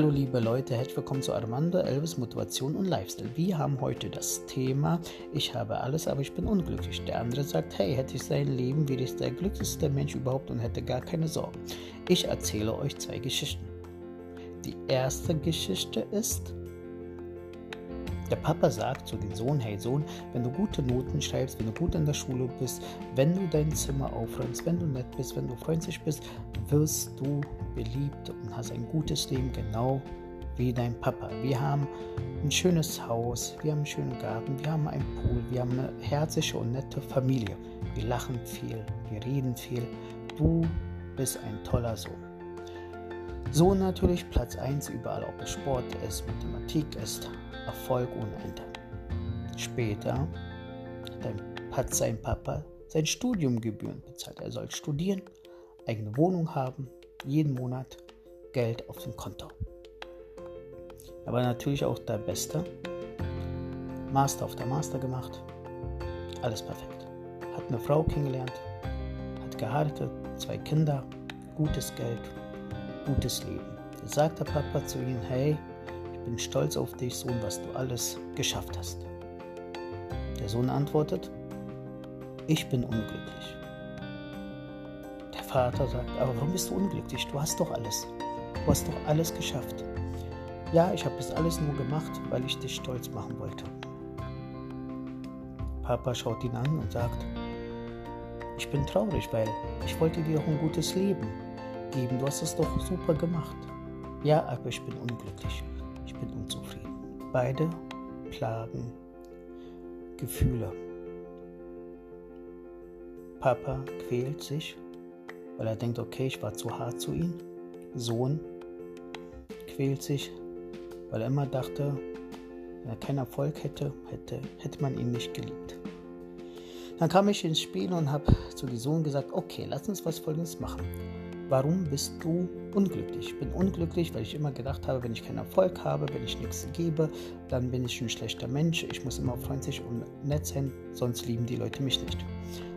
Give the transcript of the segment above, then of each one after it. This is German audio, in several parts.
Hallo liebe Leute, herzlich willkommen zu Armando Elvis Motivation und Lifestyle. Wir haben heute das Thema Ich habe alles, aber ich bin unglücklich. Der andere sagt, hey, hätte ich sein Leben, wäre ich der glücklichste Mensch überhaupt und hätte gar keine Sorgen. Ich erzähle euch zwei Geschichten. Die erste Geschichte ist, der Papa sagt zu dem Sohn, hey Sohn, wenn du gute Noten schreibst, wenn du gut in der Schule bist, wenn du dein Zimmer aufräumst, wenn du nett bist, wenn du freundlich bist, wirst du beliebt und hast ein gutes Leben, genau wie dein Papa. Wir haben ein schönes Haus, wir haben einen schönen Garten, wir haben einen Pool, wir haben eine herzliche und nette Familie. Wir lachen viel, wir reden viel. Du bist ein toller Sohn. So natürlich Platz 1 überall, ob es Sport ist, Mathematik ist, Erfolg ohne Ende. Später hat sein Papa sein Studiumgebühren bezahlt. Er soll studieren, eigene Wohnung haben, jeden Monat Geld auf dem Konto. Er war natürlich auch der Beste. Master auf der Master gemacht. Alles perfekt. Hat eine Frau kennengelernt, hat geheiratet, zwei Kinder, gutes Geld, gutes Leben. Da sagt der Papa zu ihm, hey, ich bin stolz auf dich, Sohn, was du alles geschafft hast. Der Sohn antwortet, ich bin unglücklich. Der Vater sagt, aber warum bist du unglücklich? Du hast doch alles. Du hast doch alles geschafft. Ja, ich habe das alles nur gemacht, weil ich dich stolz machen wollte. Papa schaut ihn an und sagt, ich bin traurig, weil ich wollte dir doch ein gutes Leben geben. Du hast es doch super gemacht. Ja, aber ich bin unglücklich. Ich bin unzufrieden. Beide klagen Gefühle. Papa quält sich, weil er denkt, okay, ich war zu hart zu ihm. Sohn quält sich, weil er immer dachte, wenn er keinen Erfolg hätte, hätte, hätte man ihn nicht geliebt. Dann kam ich ins Spiel und habe zu dem Sohn gesagt, okay, lass uns was Folgendes machen. Warum bist du unglücklich? Ich bin unglücklich, weil ich immer gedacht habe, wenn ich keinen Erfolg habe, wenn ich nichts gebe, dann bin ich ein schlechter Mensch. Ich muss immer freundlich und nett sein, sonst lieben die Leute mich nicht.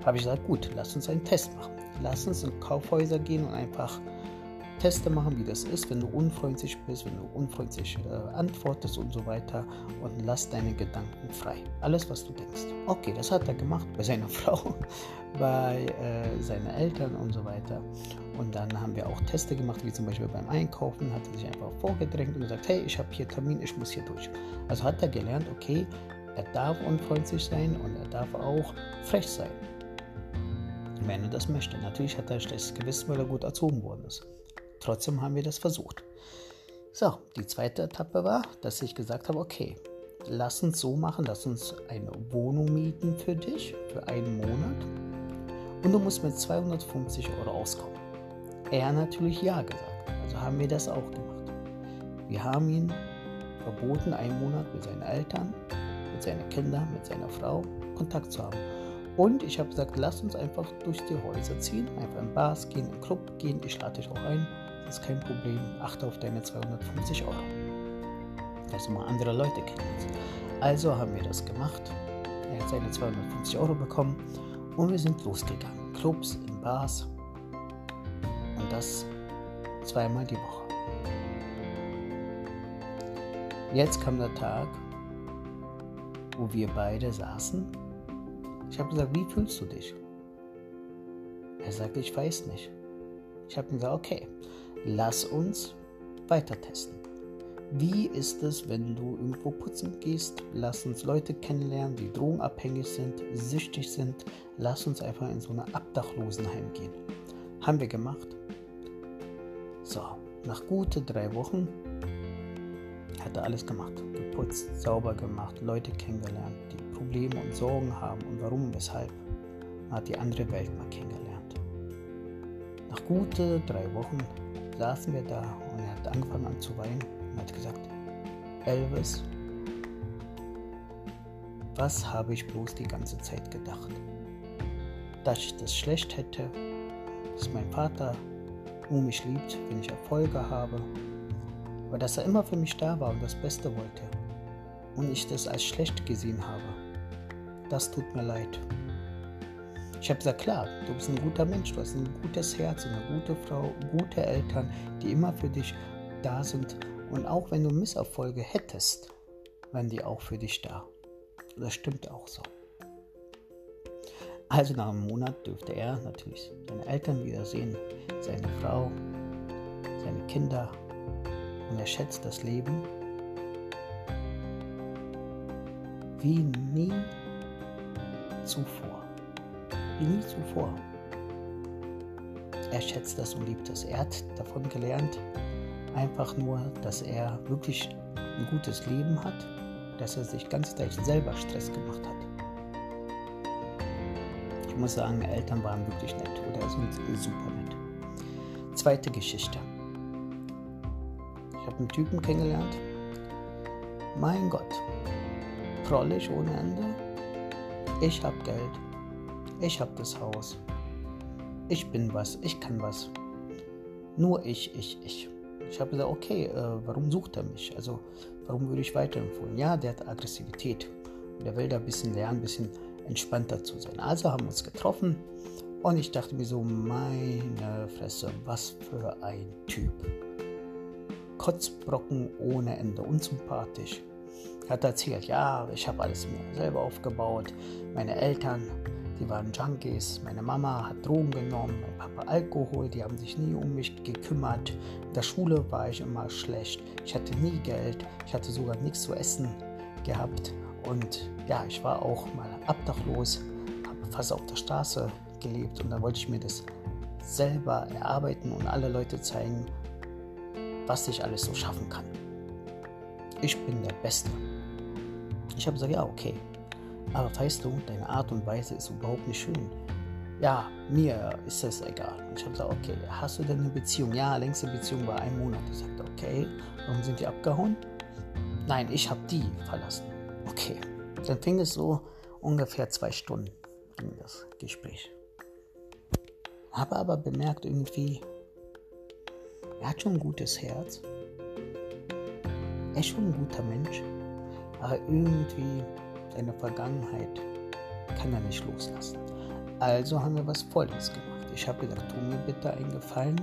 Habe ich gesagt, gut, lass uns einen Test machen. Lass uns in Kaufhäuser gehen und einfach Teste machen, wie das ist, wenn du unfreundlich bist, wenn du unfreundlich äh, antwortest und so weiter und lass deine Gedanken frei. Alles, was du denkst. Okay, das hat er gemacht bei seiner Frau, bei äh, seinen Eltern und so weiter. Und dann haben wir auch Teste gemacht, wie zum Beispiel beim Einkaufen, hat er sich einfach vorgedrängt und gesagt, hey, ich habe hier Termin, ich muss hier durch. Also hat er gelernt, okay, er darf unfreundlich sein und er darf auch frech sein wenn er das möchte. Natürlich hat er schlechtes Gewissen, weil er gut erzogen worden ist. Trotzdem haben wir das versucht. So, die zweite Etappe war, dass ich gesagt habe, okay, lass uns so machen, lass uns eine Wohnung mieten für dich für einen Monat und du musst mit 250 Euro auskommen. Er natürlich ja gesagt, also haben wir das auch gemacht. Wir haben ihn verboten, einen Monat mit seinen Eltern, mit seinen Kindern, mit seiner Frau Kontakt zu haben. Und ich habe gesagt, lass uns einfach durch die Häuser ziehen, einfach in Bars gehen, in Club gehen, ich lade dich auch ein, ist kein Problem, achte auf deine 250 Euro. Dass du mal andere Leute kennst. Also haben wir das gemacht. Er hat seine 250 Euro bekommen und wir sind losgegangen. Clubs, in Bars und das zweimal die Woche. Jetzt kam der Tag, wo wir beide saßen. Ich habe gesagt, wie fühlst du dich? Er sagte, ich weiß nicht. Ich habe gesagt, okay, lass uns weiter testen. Wie ist es, wenn du irgendwo putzen gehst? Lass uns Leute kennenlernen, die drogenabhängig sind, süchtig sind. Lass uns einfach in so eine Abdachlosenheim gehen. Haben wir gemacht. So, nach gute drei Wochen hat er alles gemacht. Geputzt, sauber gemacht, Leute kennengelernt, die Probleme und Sorgen haben und warum und weshalb. Er hat die andere Welt mal kennengelernt. Nach gute drei Wochen saßen wir da und er hat angefangen an zu weinen und hat gesagt, Elvis, was habe ich bloß die ganze Zeit gedacht? Dass ich das schlecht hätte, dass mein Vater nur mich liebt, wenn ich Erfolge habe, aber dass er immer für mich da war und das Beste wollte und ich das als schlecht gesehen habe. Das tut mir leid. Ich habe gesagt, klar, du bist ein guter Mensch, du hast ein gutes Herz, eine gute Frau, gute Eltern, die immer für dich da sind Und auch wenn du Misserfolge hättest, wären die auch für dich da. Das stimmt auch so. Also nach einem Monat dürfte er natürlich seine Eltern wiedersehen, seine Frau, seine Kinder und er schätzt das Leben wie nie zuvor. Wie nie zuvor. Er schätzt das und liebt es. Er hat davon gelernt, einfach nur, dass er wirklich ein gutes Leben hat, dass er sich ganz leicht selber Stress gemacht hat. Ich muss sagen, Eltern waren wirklich nett oder sind super nett. Zweite Geschichte. Ich habe einen Typen kennengelernt. Mein Gott, prollig ohne Ende. Ich habe Geld. Ich habe das Haus. Ich bin was. Ich kann was. Nur ich, ich, ich. Ich habe gesagt, okay, äh, warum sucht er mich? Also, warum würde ich weiterempfehlen? Ja, der hat Aggressivität. Der will da ein bisschen lernen, ein bisschen entspannter zu sein. Also haben wir uns getroffen und ich dachte mir so, meine Fresse, was für ein Typ. Kotzbrocken ohne Ende, unsympathisch. Hat erzählt, ja, ich habe alles mir selber aufgebaut. Meine Eltern, die waren Junkies. Meine Mama hat Drogen genommen, mein Papa Alkohol. Die haben sich nie um mich gekümmert. In der Schule war ich immer schlecht. Ich hatte nie Geld. Ich hatte sogar nichts zu essen gehabt. Und ja, ich war auch mal obdachlos, habe fast auf der Straße gelebt und da wollte ich mir das selber erarbeiten und alle Leute zeigen, was ich alles so schaffen kann. Ich bin der Beste. Ich habe gesagt, ja, okay. Aber weißt du, deine Art und Weise ist überhaupt nicht schön. Ja, mir ist das egal. Und ich habe gesagt, okay, hast du denn eine Beziehung? Ja, längste Beziehung war ein Monat. Ich sagte, okay, warum sind die abgehauen? Nein, ich habe die verlassen. Okay, dann fing es so ungefähr zwei Stunden ging das Gespräch. Habe aber bemerkt irgendwie, er hat schon ein gutes Herz. Er ist schon ein guter Mensch, aber irgendwie seine Vergangenheit kann er nicht loslassen. Also haben wir was Folgendes gemacht. Ich habe gesagt, tu mir bitte einen Gefallen,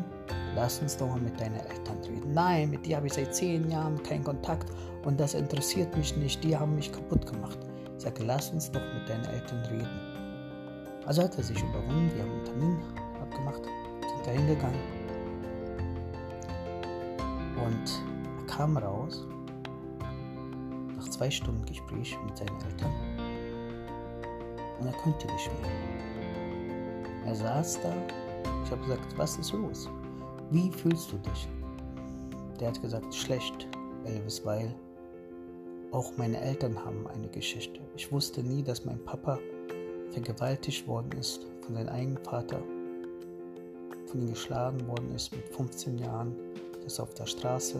lass uns doch mal mit deinen Eltern reden. Nein, mit dir habe ich seit zehn Jahren keinen Kontakt und das interessiert mich nicht, die haben mich kaputt gemacht. Ich sage, lass uns doch mit deinen Eltern reden. Also hat er sich überwunden, wir haben einen Termin abgemacht, sind da hingegangen. Und er kam raus, zwei Stunden Gespräch mit seinen Eltern, und er konnte nicht mehr. Er saß da, ich habe gesagt, was ist los? Wie fühlst du dich? Der hat gesagt, schlecht, Elvis, weil auch meine Eltern haben eine Geschichte. Ich wusste nie, dass mein Papa vergewaltigt worden ist von seinem eigenen Vater, von ihm geschlagen worden ist mit 15 Jahren, dass er auf der Straße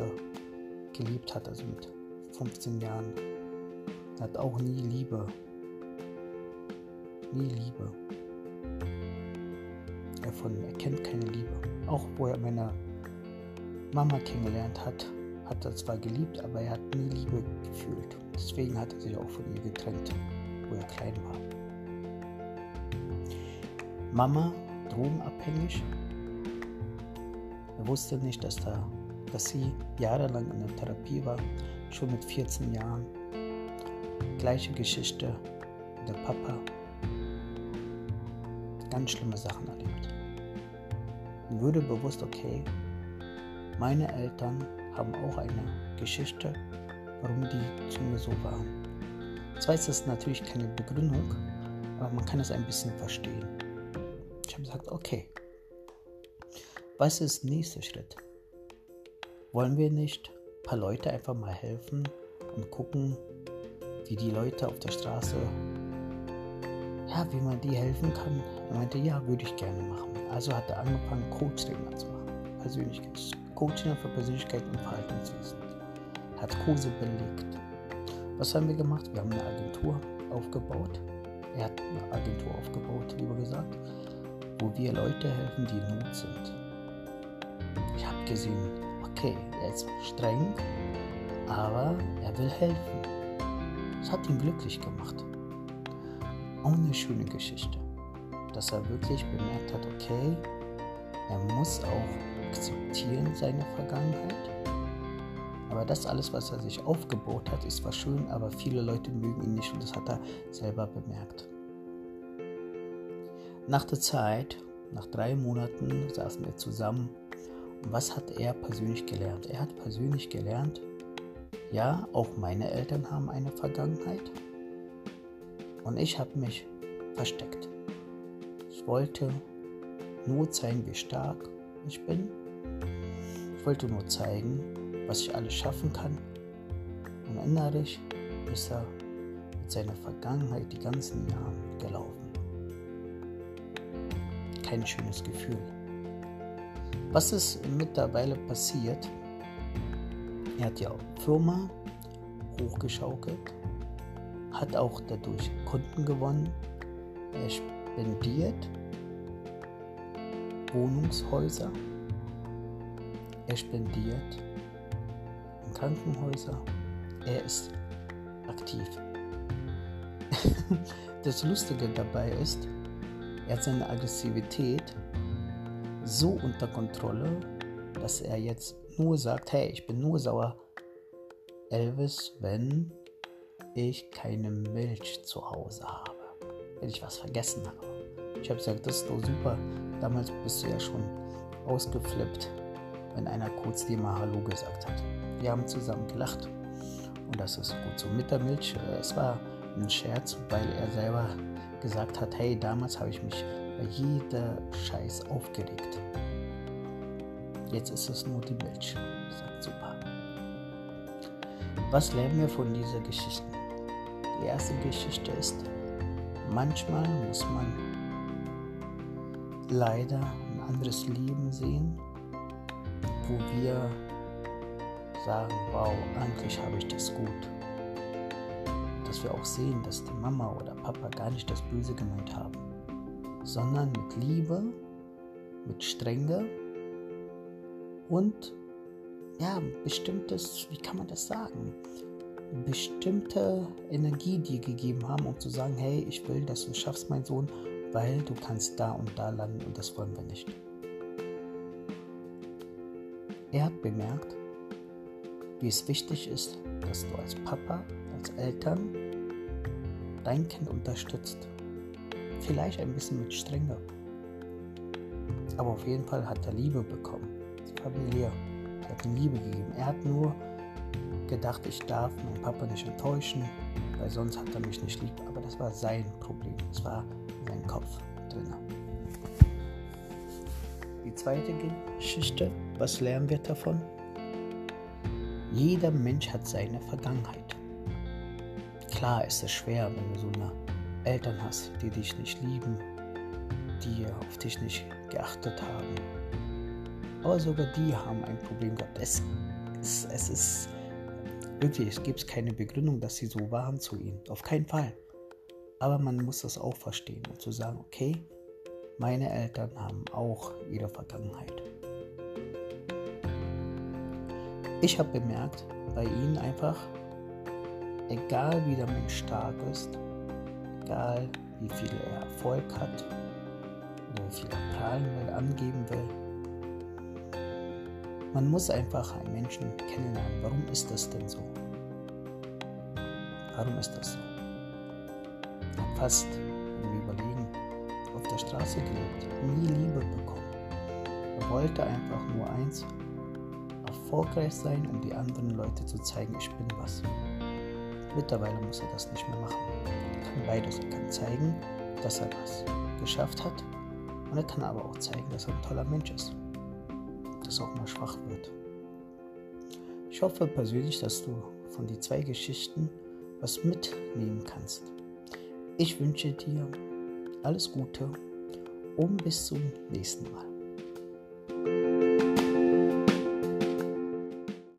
geliebt hat, also mit 15 Jahren. Er hat auch nie Liebe. Nie Liebe. Er, von, er kennt keine Liebe. Auch wo er meine Mama kennengelernt hat, hat er zwar geliebt, aber er hat nie Liebe gefühlt. Deswegen hat er sich auch von ihr getrennt, wo er klein war. Mama, drogenabhängig. Er wusste nicht, dass, da, dass sie jahrelang in der Therapie war, schon mit 14 Jahren. Gleiche Geschichte, der Papa. Ganz schlimme Sachen erlebt. Und würde bewusst, okay, meine Eltern haben auch eine Geschichte, warum die zu mir so waren. Zwar ist das natürlich keine Begründung, aber man kann es ein bisschen verstehen. Ich habe gesagt, okay, was ist der nächste Schritt? Wollen wir nicht paar Leute einfach mal helfen und gucken, wie die Leute auf der Straße, ja, wie man die helfen kann? Er meinte, ja, würde ich gerne machen. Also hat er angefangen, Coach-Trainer zu machen, Persönlichkeits Coaching für Persönlichkeit und Verhaltenswesen. Hat Kurse belegt. Was haben wir gemacht? Wir haben eine Agentur aufgebaut. Er hat eine Agentur aufgebaut, lieber gesagt, wo wir Leute helfen, die in Not sind. Ich habe gesehen, okay, er ist streng, aber er will helfen. Es hat ihn glücklich gemacht. Auch eine schöne Geschichte, dass er wirklich bemerkt hat, okay, er muss auch akzeptieren seine Vergangenheit, Aber das alles, was er sich aufgebaut hat, ist zwar schön, aber viele Leute mögen ihn nicht und das hat er selber bemerkt. Nach der Zeit, nach drei Monaten, saßen wir zusammen. Was hat er persönlich gelernt? Er hat persönlich gelernt, ja, auch meine Eltern haben eine Vergangenheit. Und ich habe mich versteckt. Ich wollte nur zeigen, wie stark ich bin. Ich wollte nur zeigen, was ich alles schaffen kann. Und innerlich ist er mit seiner Vergangenheit die ganzen Jahre gelaufen. Kein schönes Gefühl. Was ist mittlerweile passiert? Er hat die Firma hochgeschaukelt, hat auch dadurch Kunden gewonnen. Er spendiert Wohnungshäuser. Er spendiert Krankenhäuser. Er ist aktiv. das Lustige dabei ist, er hat seine Aggressivität so unter Kontrolle, dass er jetzt nur sagt, hey, ich bin nur sauer, Elvis, wenn ich keine Milch zu Hause habe, wenn ich was vergessen habe. Ich habe gesagt, das ist doch super. Damals bist du ja schon ausgeflippt, wenn einer kurz dir mal Hallo gesagt hat. Wir haben zusammen gelacht und das ist gut so. Mit der Milch, äh, es war ein Scherz, weil er selber gesagt hat, hey, damals habe ich mich jeder Scheiß aufgeregt. Jetzt ist es nur die Milch. Sagt super. Was lernen wir von dieser Geschichte? Die erste Geschichte ist, manchmal muss man leider ein anderes Leben sehen, wo wir sagen, wow, eigentlich habe ich das gut. Dass wir auch sehen, dass die Mama oder Papa gar nicht das Böse gemeint haben, sondern mit Liebe, mit Strenge und ja, bestimmtes, wie kann man das sagen? Bestimmte Energie dir gegeben haben, um zu sagen, hey, ich will, dass du schaffst, mein Sohn, weil du kannst da und da landen und das wollen wir nicht. Er hat bemerkt, wie es wichtig ist, dass du als Papa, als Eltern dein Kind unterstützt. Vielleicht ein bisschen mit Strenge. Aber auf jeden Fall hat er Liebe bekommen. Familie. Er hat ihm Liebe gegeben. Er hat nur gedacht, ich darf meinen Papa nicht enttäuschen, weil sonst hat er mich nicht lieb. Aber das war sein Problem. Das war sein Kopf drin. Die zweite Geschichte, was lernen wir davon? Jeder Mensch hat seine Vergangenheit. Klar ist es schwer, wenn du so eine Eltern hast, die dich nicht lieben, die auf dich nicht geachtet haben. Aber sogar die haben ein Problem gehabt. Es, es, es ist wirklich, es gibt keine Begründung, dass sie so waren zu ihnen. Auf keinen Fall. Aber man muss das auch verstehen und zu sagen, okay, meine Eltern haben auch ihre Vergangenheit. Ich habe bemerkt, bei ihnen einfach, egal wie der Mensch stark ist, egal wie viel er Erfolg hat oder wie viel er prahlen will, angeben will, man muss einfach einen Menschen kennenlernen. Warum ist das denn so? Warum ist das so? Er hat fast, wenn wir überlegen, auf der Straße gelebt, nie Liebe bekommen. Er wollte einfach nur eins, erfolgreich sein, um die anderen Leute zu zeigen, ich bin was. Mittlerweile muss er das nicht mehr machen. Er kann beides. Er kann zeigen, dass er was geschafft hat und er kann aber auch zeigen, dass er ein toller Mensch ist. Dass er auch mal schwach wird. Ich hoffe persönlich, dass du von den zwei Geschichten was mitnehmen kannst. Ich wünsche dir alles Gute und bis zum nächsten Mal.